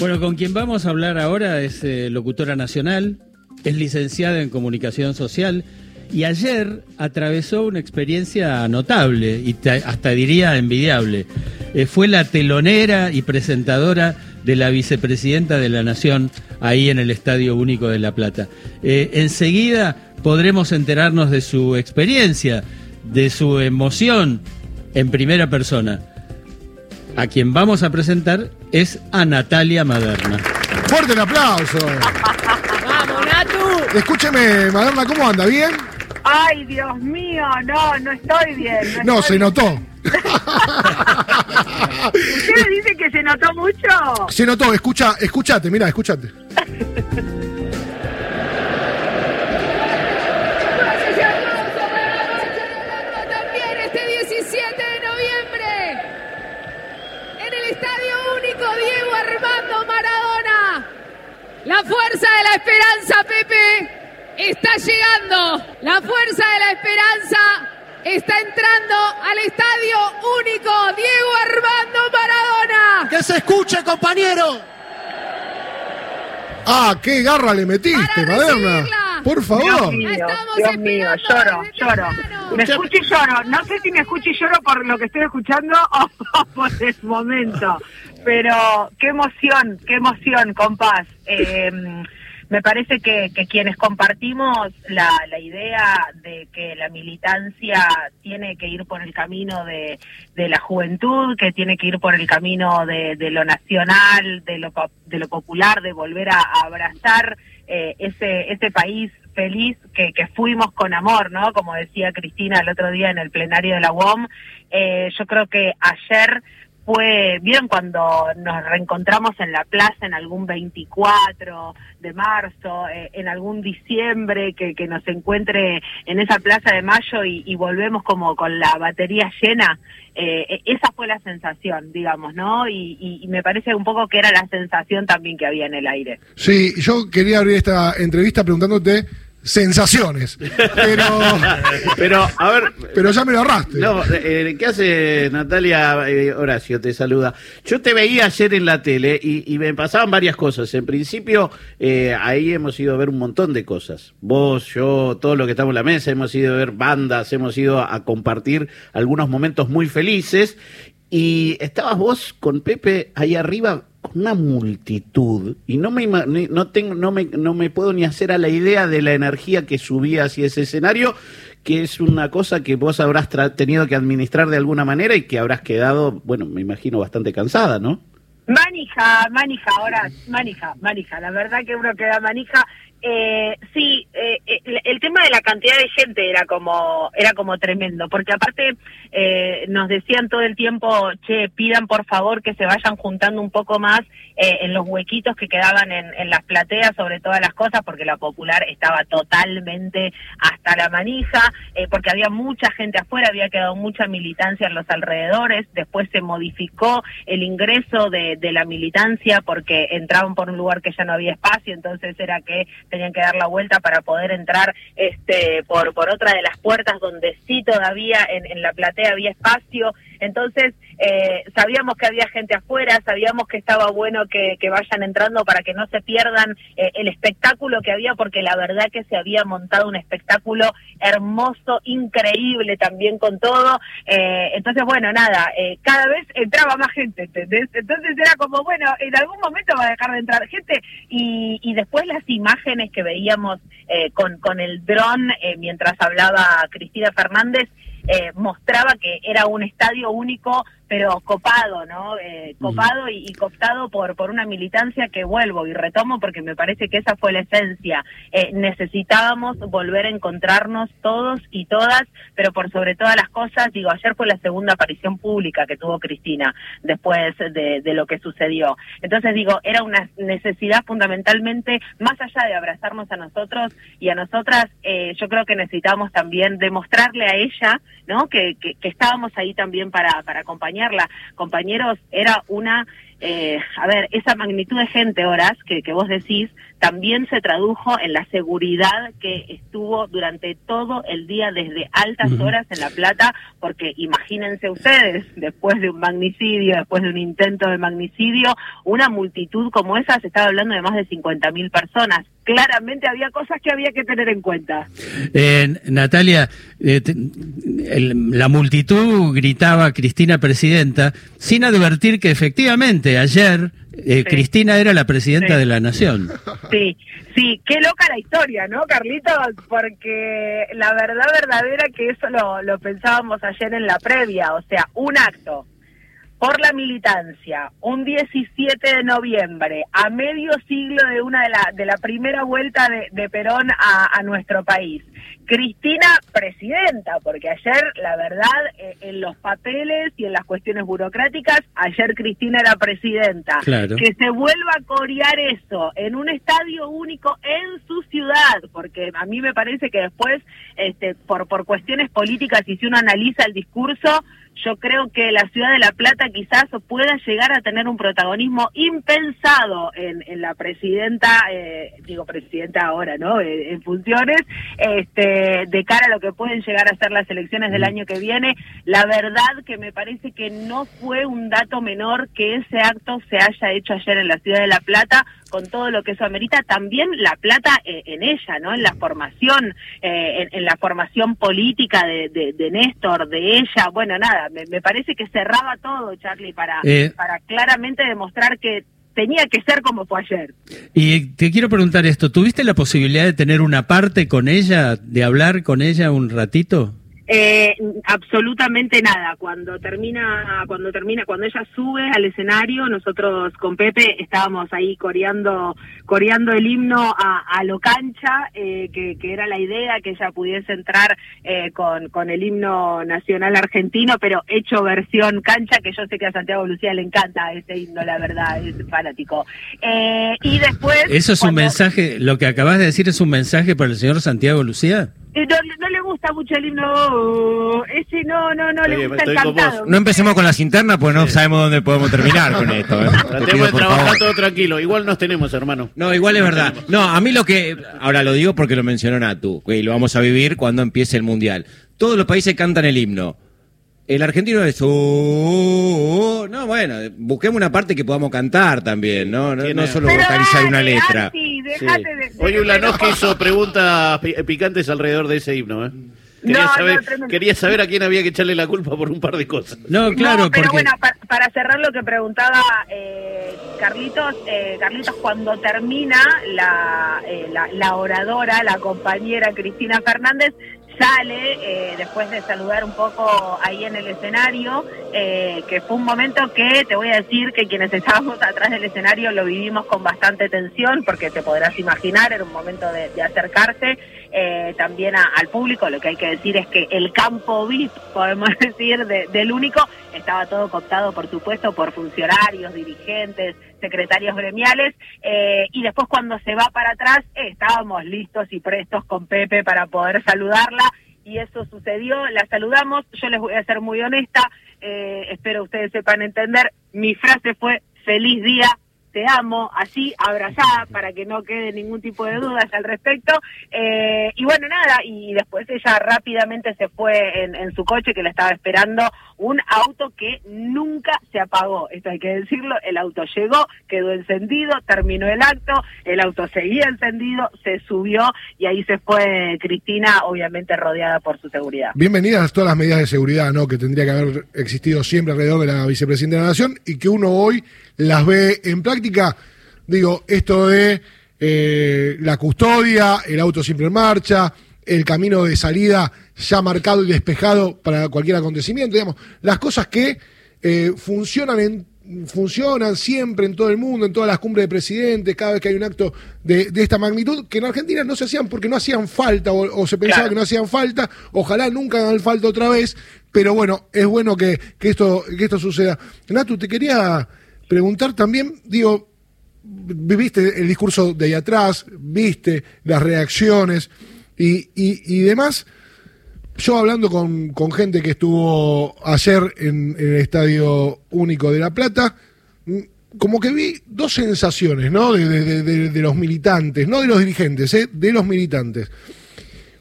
Bueno, con quien vamos a hablar ahora es eh, locutora nacional, es licenciada en comunicación social y ayer atravesó una experiencia notable y hasta diría envidiable. Eh, fue la telonera y presentadora de la vicepresidenta de la Nación ahí en el Estadio Único de La Plata. Eh, enseguida podremos enterarnos de su experiencia, de su emoción en primera persona a quien vamos a presentar es a Natalia Maderna. Fuerte el aplauso. Vamos, Natu. Escúcheme, Maderna, ¿cómo anda? ¿Bien? Ay, Dios mío, no, no estoy bien. No, se notó. ¿Usted me dice que se notó mucho? Se notó, escucha, escúchate, mira, escúchate. La fuerza de la esperanza, Pepe, está llegando. La fuerza de la esperanza está entrando al estadio único Diego Armando Maradona. Que se escuche, compañero. Ah, qué garra le metiste, Maderna. Por favor. Dios mío, Dios mío, lloro, lloro. Me escucho y lloro. No sé si me escucho y lloro por lo que estoy escuchando o por el momento. Pero qué emoción, qué emoción, compás. Eh, me parece que, quienes compartimos la, idea de que la militancia tiene que ir por el camino de, la juventud, que tiene que ir por el camino de, lo nacional, de lo, de lo popular, de volver a, abrazar eh, ese, ese país feliz que, fuimos con amor, ¿no? Como decía Cristina el otro día en el plenario de la UOM, eh, yo creo que ayer fue, ¿vieron cuando nos reencontramos en la plaza en algún 24 de marzo, eh, en algún diciembre, que, que, nos encuentre en esa plaza de mayo y, volvemos como con la batería llena? Eh, e, esa fue la sensación, digamos, ¿no? Y, y, me parece un poco que era la sensación también que había en el aire. Sí, yo quería abrir esta entrevista preguntándote sensaciones. Pero, pero a ver. Pero ya me lo ahorraste. No, eh, ¿qué hace Natalia? Eh, Horacio te saluda. Yo te veía ayer en la tele y, me pasaban varias cosas. En principio, eh, ahí hemos ido a ver un montón de cosas. Vos, yo, todo lo que estamos en la mesa, hemos ido a ver bandas, hemos ido a compartir algunos momentos muy felices. Y estabas vos con Pepe ahí arriba una multitud y no me no tengo no me no me puedo ni hacer a la idea de la energía que subía hacia ese escenario que es una cosa que vos habrás tenido que administrar de alguna manera y que habrás quedado bueno me imagino bastante cansada no manija manija ahora manija manija. La verdad que uno queda manija eh, sí, eh, eh, el, tema de la cantidad de gente era como era como tremendo, porque aparte eh, nos decían todo el tiempo, che, pidan por favor que se vayan juntando un poco más en los huequitos que quedaban en, en, las plateas sobre todas las cosas, porque la popular estaba totalmente hasta la manija, porque había mucha gente afuera, había quedado mucha militancia en los alrededores, después se modificó el ingreso de, de la militancia porque entraban por un lugar que ya no había espacio, entonces era que tenían que dar la vuelta para poder entrar este por, por otra de las puertas donde sí todavía en, en la platea había espacio. Entonces, eh, sabíamos que había gente afuera, sabíamos que estaba bueno que, vayan entrando para que no se pierdan eh, el espectáculo que había, porque la verdad que se había montado un espectáculo hermoso, increíble también con todo. Eh, entonces, bueno, nada, cada vez entraba más gente, ¿entendés? Entonces era como, bueno, en algún momento va a dejar de entrar gente y, y después las imágenes que veíamos con, con el dron mientras hablaba Cristina Fernández, eh, mostraba que era un estadio único pero copado, ¿no? Eh, copado y, y, cooptado por, por una militancia que vuelvo y retomo porque me parece que esa fue la esencia. Eh, necesitábamos volver a encontrarnos todos y todas, pero por sobre todas las cosas, digo, ayer fue la segunda aparición pública que tuvo Cristina después de, de lo que sucedió. Entonces digo, era una necesidad fundamentalmente, más allá de abrazarnos a nosotros y a nosotras, eh, yo creo que necesitamos también demostrarle a ella, ¿no? Que, que, que estábamos ahí también para, para acompañar Compañeros, era una eh, a ver, esa magnitud de gente, horas, que, que vos decís, también se tradujo en la seguridad que estuvo durante todo el día desde altas horas en La Plata, porque imagínense ustedes, después de un magnicidio, después de un intento de magnicidio, una multitud como esa, se estaba hablando de más de 50.000 personas. Claramente había cosas que había que tener en cuenta. Eh, Natalia, eh, te- el- la multitud gritaba Cristina presidenta, sin advertir que efectivamente ayer eh, Sí. Cristina era la presidenta Sí. de la nación. Sí, sí, qué loca la historia, ¿no, Carlitos? Porque la verdad verdadera que eso lo, lo pensábamos ayer en la previa, o sea, un acto por la militancia, un 17 de noviembre, a medio siglo de una de la, de la primera vuelta de, de Perón a, a nuestro país. Cristina presidenta, porque ayer, la verdad, eh, en los papeles y en las cuestiones burocráticas, ayer Cristina era presidenta. Claro. Que se vuelva a corear eso en un estadio único en su ciudad, porque a mí me parece que después, este, por, por cuestiones políticas, y si uno analiza el discurso, yo creo que la ciudad de La Plata quizás pueda llegar a tener un protagonismo impensado en, en la presidenta, eh, digo presidenta ahora, ¿no? Eh, en funciones, este, de cara a lo que pueden llegar a ser las elecciones del año que viene. La verdad que me parece que no fue un dato menor que ese acto se haya hecho ayer en la ciudad de La Plata con todo lo que eso amerita, también la plata eh, en ella, ¿no? En la formación, eh, en, en la formación política de, de, de Néstor, de ella, bueno, nada, me, me parece que cerraba todo, Charlie, para, Eh. para claramente demostrar que tenía que ser como fue ayer. Y te quiero preguntar esto, ¿tuviste la posibilidad de tener una parte con ella, de hablar con ella un ratito? Eh, absolutamente nada. Cuando termina, cuando termina, cuando ella sube al escenario, nosotros con Pepe estábamos ahí coreando, coreando el himno a, a lo cancha, eh, que, que era la idea que ella pudiese entrar eh, con, con el himno nacional argentino, pero hecho versión cancha, que yo sé que a Santiago Lucía le encanta ese himno, la verdad, es fanático. Eh, y después. ¿Eso es un mensaje, lo que acabas de decir es un mensaje para el señor Santiago Lucía? No, no le gusta mucho el himno, ese no, no, no le gusta el estoy con vos. cantado. No empecemos con las internas, pues no sabemos dónde podemos terminar con esto. ¿eh? Te Tratemos de trabajar favor. todo tranquilo. Igual nos tenemos, hermano. No, igual es verdad. No, a mí lo que. Ahora lo digo porque lo mencionó Natu, y lo vamos a vivir cuando empiece el mundial. Todos los países cantan el himno. El argentino es. "Oh, oh, oh". No, bueno, busquemos una parte que podamos cantar también, ¿no? No, no solo Pero vocalizar una letra. Sí. de- Hoy Ulanowski hizo preguntas pi- picantes alrededor de ese himno. ¿eh? Quería, No, saber, quería saber a quién había que echarle la culpa por un par de cosas. No, claro, no, pero porque... bueno, pa- para cerrar lo que preguntaba eh, Carlitos, eh, Carlitos, cuando termina la, eh, la, la oradora, la compañera Cristina Fernández, sale eh, después de saludar un poco ahí en el escenario, eh, que fue un momento que te voy a decir que quienes estábamos atrás del escenario lo vivimos con bastante tensión, porque te podrás imaginar, era un momento de, de acercarse eh, también a- al público. Lo que hay que decir es que el campo VIP, podemos decir, de- del único, estaba todo cooptado, por supuesto, por funcionarios, dirigentes, secretarios gremiales, eh, y después cuando se va para atrás, eh, estábamos listos y prestos con Pepe para poder saludarla. Y eso sucedió, la saludamos, yo les voy a ser muy honesta, eh, espero ustedes sepan entender, mi frase fue feliz día, te amo, así, abrazada, para que no quede ningún tipo de dudas al respecto. Eh, y bueno, nada, y después ella rápidamente se fue en, en su coche que la estaba esperando un auto que nunca se apagó. Esto hay que decirlo, el auto llegó, quedó encendido, terminó el acto, el auto seguía encendido, se subió y ahí se fue Cristina, obviamente rodeada por su seguridad. Bienvenidas todas las medidas de seguridad ¿no? que tendría que haber existido siempre alrededor de la vicepresidenta de la Nación y que uno hoy las ve en práctica. Digo, esto de eh, la custodia, el auto siempre en marcha, el camino de salida ya marcado y despejado para cualquier acontecimiento, digamos, las cosas que eh, funcionan en funcionan siempre en todo el mundo, en todas las cumbres de presidentes, cada vez que hay un acto de, de esta magnitud, que en Argentina no se hacían porque no hacían falta o, o se pensaba Claro. que no hacían falta, ojalá nunca hagan falta otra vez, pero bueno, es bueno que, que esto, que esto suceda. Natu, te quería preguntar también, digo, viviste el discurso de ahí atrás, viste las reacciones y, y, y demás. Yo hablando con, con gente que estuvo ayer en, el Estadio Único de La Plata, mm, como que vi dos sensaciones, ¿no? De, de- de- de los militantes, no de los dirigentes, ¿eh? de los militantes.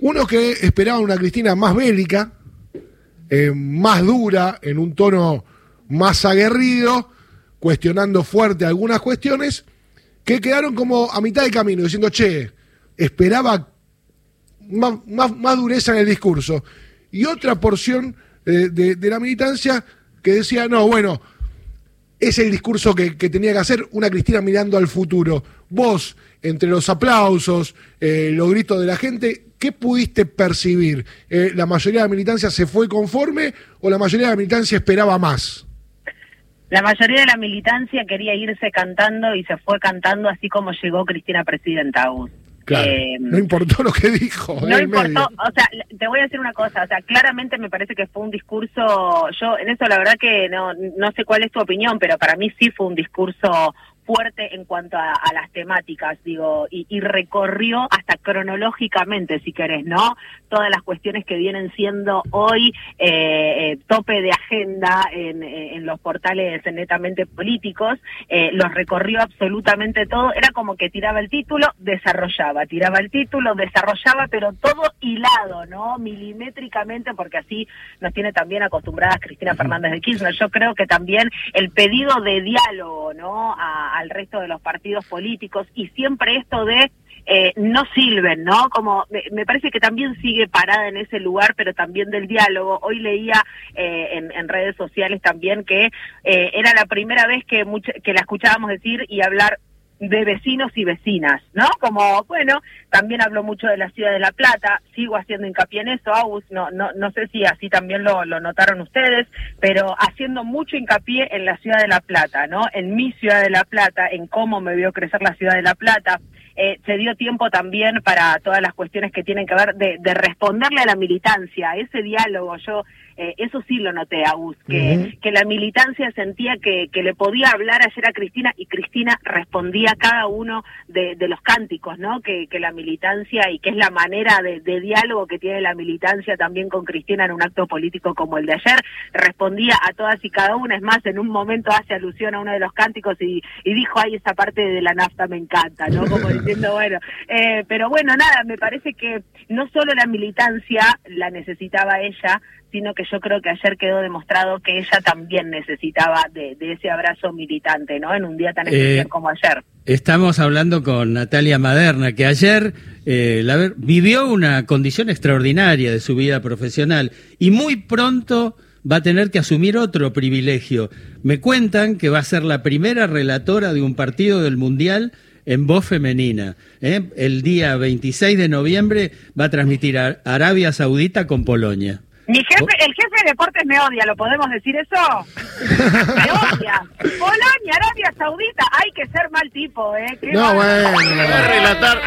Uno que esperaba una Cristina más bélica, eh, más dura, en un tono más aguerrido, cuestionando fuerte algunas cuestiones, que quedaron como a mitad de camino, diciendo, che, esperaba más, más- dureza en el discurso. Y otra porción eh, de, de la militancia que decía, no, bueno, es el discurso que, que tenía que hacer una Cristina mirando al futuro. Vos, entre los aplausos, eh, los gritos de la gente, ¿qué pudiste percibir? Eh, ¿La mayoría de la militancia se fue conforme o la mayoría de la militancia esperaba más? La mayoría de la militancia quería irse cantando y se fue cantando así como llegó Cristina Presidenta, Agus. Eh, no importó lo que dijo. No el importó, medio. o sea, te voy a decir una cosa, o sea, claramente me parece que fue un discurso, yo en eso la verdad que no, no sé cuál es tu opinión, pero para mí sí fue un discurso fuerte en cuanto a, a las temáticas, digo, y, y recorrió hasta cronológicamente, si querés, ¿no? Todas las cuestiones que vienen siendo hoy eh, eh, tope de agenda en, en los portales netamente políticos, eh, los recorrió absolutamente todo, era como que tiraba el título, desarrollaba, tiraba el título, desarrollaba, pero todo hilado, ¿no? Milimétricamente, porque así nos tiene también acostumbradas Cristina Fernández de Kirchner. Yo creo que también el pedido de diálogo, ¿no? A- al resto de los partidos políticos y siempre esto de eh, no sirven, ¿no? Como me, me parece que también sigue parada en ese lugar, pero también del diálogo. Hoy leía eh, en, en redes sociales también que eh, era la primera vez que, mucha- que la escuchábamos decir y hablar de vecinos y vecinas, ¿no? Como, bueno, también habló mucho de la ciudad de La Plata, sigo haciendo hincapié en eso, August, no, no, no sé si así también lo, lo notaron ustedes, pero haciendo mucho hincapié en la ciudad de La Plata, ¿no? En mi ciudad de La Plata, en cómo me vio crecer la ciudad de La Plata, eh, se dio tiempo también para todas las cuestiones que tienen que ver de, de responderle a la militancia, ese diálogo, yo eh, eso sí lo noté, Agus, que, que la militancia sentía que, que le podía hablar ayer a Cristina y Cristina respondía a cada uno de, de los cánticos, ¿no? Que, que la militancia y que es la manera de, de diálogo que tiene la militancia también con Cristina en un acto político como el de ayer, respondía a todas y cada una, es más, en un momento hace alusión a uno de los cánticos y, y dijo, ay, esa parte de la nafta me encanta, ¿no? Como diciendo, bueno, eh, pero bueno, nada, me parece que no solo la militancia la necesitaba ella, sino que yo creo que ayer quedó demostrado que ella también necesitaba de, de ese abrazo militante, ¿no? En un día tan Eh, especial como ayer. Estamos hablando con Natalia Maderna, que ayer eh, la vivió una condición extraordinaria de su vida profesional y muy pronto va a tener que asumir otro privilegio. Me cuentan que va a ser la primera relatora de un partido del Mundial en voz femenina. ¿eh? El día 26 de noviembre va a transmitir a Arabia Saudita con Polonia. Mi jefe, el jefe de deportes me odia, ¿lo podemos decir eso? Me odia. Polonia, Arabia Saudita, hay que ser mal tipo, ¿eh? Qué No, bueno. Puedes relatar,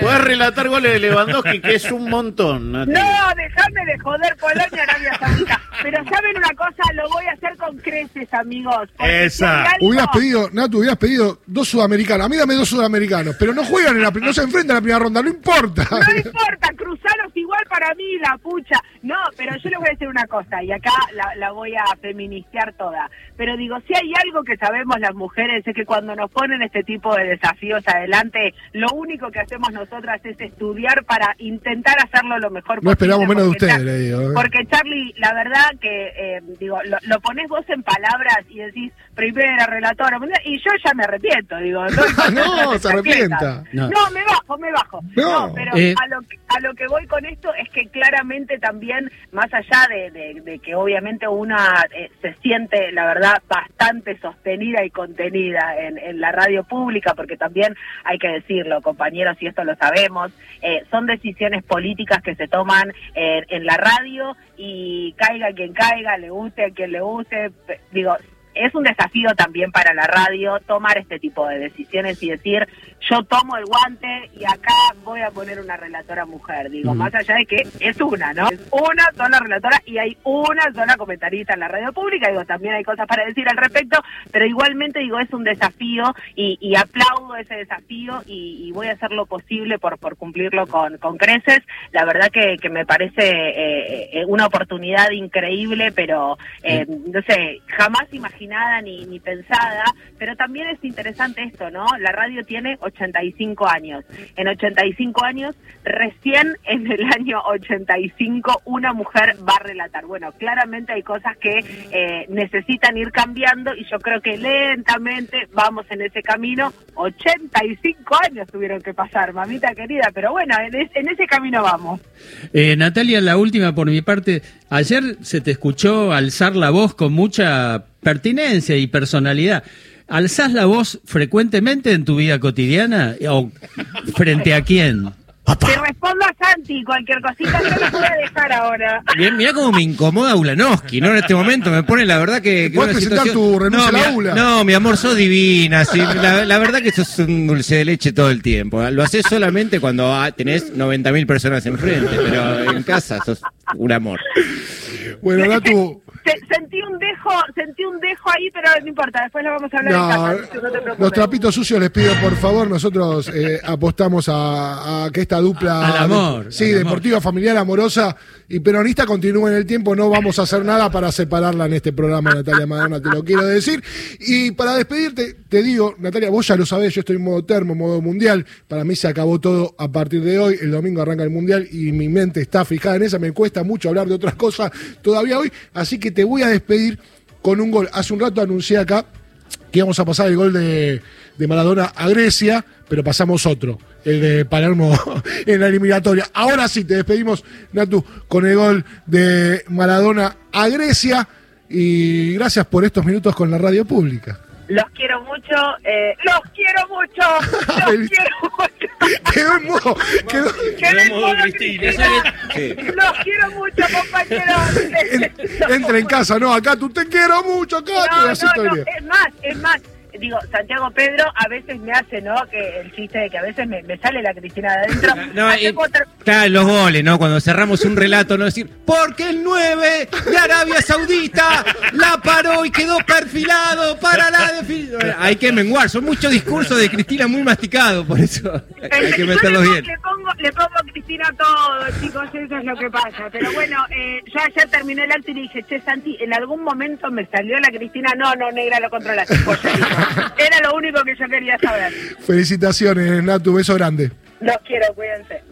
puedes relatar goles de Lewandowski, que es un montón. No, déjame de joder Polonia, Arabia Saudita. Pero saben una cosa, lo voy a hacer con creces, amigos. Esa. si Hubieras pedido, Natu, hubieras pedido dos sudamericanos. A mí dame dos sudamericanos, pero no juegan en la, no se enfrentan en la primera ronda, no importa. No importa, cruzaros igual para mí, la pucha. No, pero yo les voy a decir una cosa, y acá la, la voy a feministear toda. Pero digo, si hay algo que sabemos las mujeres es que cuando nos ponen este tipo de desafíos adelante, lo único que hacemos nosotras es estudiar para intentar hacerlo lo mejor No esperamos posible, menos de porque ustedes, le digo. ¿eh? Porque Charlie, la verdad que, eh, digo, lo, lo pones vos en palabras y decís, primera relatora, y yo ya me arrepiento, digo. No, te se arrepienta. No. No. me bajo, me bajo. No. No, pero Eh. a, lo que, a lo que voy con esto es que claramente también, más allá de, de- de que obviamente una eh, se siente, la verdad, bastante sostenida y contenida en, en la radio pública, porque también hay que decirlo, compañeros, y esto lo sabemos, eh, son decisiones políticas que se toman eh, en la radio y caiga quien caiga, le guste a quien le guste, digo, es un desafío también para la radio tomar este tipo de decisiones y decir, yo tomo el guante y acá voy a poner una relatora mujer. Digo, Mm. más allá de que es una, ¿no? Es una sola relatora y hay una sola comentarista en la radio pública. Digo, también hay cosas para decir al respecto, pero igualmente digo, es un desafío y, y aplaudo ese desafío y, y voy a hacer lo posible por, por cumplirlo con, con creces. La verdad que, que me parece eh, eh, una oportunidad increíble, pero eh, no sé, jamás imaginada ni, pensada. Pero también es interesante esto, ¿no? La radio tiene 85 años. En 85 años, recién en el año 85, una mujer va a relatar. Bueno, claramente hay cosas que eh, necesitan ir cambiando y yo creo que lentamente vamos en ese camino. 85 años tuvieron que pasar, mamita querida, pero bueno, en ese camino vamos. Eh, Natalia, la última por mi parte. Ayer se te escuchó alzar la voz con mucha pertinencia y personalidad. ¿Alzás la voz frecuentemente en tu vida cotidiana? ¿O frente a quién? Te respondo a Santi, cualquier cosita yo lo voy a dejar ahora. Bien, mirá cómo me incomoda Ulanowski, ¿no? En este momento me pone la verdad que... que ¿Puedes presentar tu renuncia no, a la mi- ULA? No, mi amor, sos divina. sí, la, la verdad que sos un dulce de leche todo el tiempo. Lo haces solamente cuando ah, tenés 90.000 personas enfrente, pero en casa sos un amor. Bueno, Natu, Se- sentí un dejo, sentí un dejo ahí, pero no importa, después lo vamos a hablar en no, casa, así que no te preocupes. los trapitos sucios les pido por favor, nosotros eh, apostamos a, a que esta dupla Al amor, sí, al amor. deportiva, familiar, amorosa y peronista continúe en el tiempo, no vamos a hacer nada para separarla en este programa, Natalia Madonna, te lo quiero decir. Y para despedirte, te digo, Natalia, vos ya lo sabés, yo estoy en modo termo, modo mundial, para mí se acabó todo a partir de hoy, el domingo arranca el mundial y mi mente está fijada en esa, me cuesta mucho hablar de otras cosas todavía hoy, así que te voy a despedir con un gol. Hace un rato anuncié acá que íbamos a pasar el gol de, de Maradona a Grecia, pero pasamos otro, el de Palermo en la eliminatoria. Ahora sí, te despedimos, Natu, con el gol de Maradona a Grecia y gracias por estos minutos con la radio pública. Los quiero mucho, eh, los quiero mucho, los quiero mucho. Quedó en modo, quedó- en modo Cristina. Los quiero mucho, compañeros. en- entra en casa, no, acá tú te quiero mucho, acá No, te no, no, es más, es más. Digo, Santiago Pedro a veces me hace, ¿no? Que el chiste de que a veces me, me sale la Cristina de adentro. No, Hace y- otra- claro, los goles, ¿no? Cuando cerramos un relato, no decir, porque el 9 de Arabia Saudita la paró y quedó perfilado para la definición. Hay que menguar, son muchos discursos de Cristina muy masticados, por eso hay que meterlos le, bien. pongo- le pongo, le pongo a Cristina todo, chicos, eso es lo que pasa. Pero bueno, eh, yo ayer terminé el acto y le dije, che, Santi, en algún momento me salió la Cristina. No, no, negra, lo controlaste. Era lo único que yo quería saber. Felicitaciones, Natu, beso grande. Los quiero, cuídense.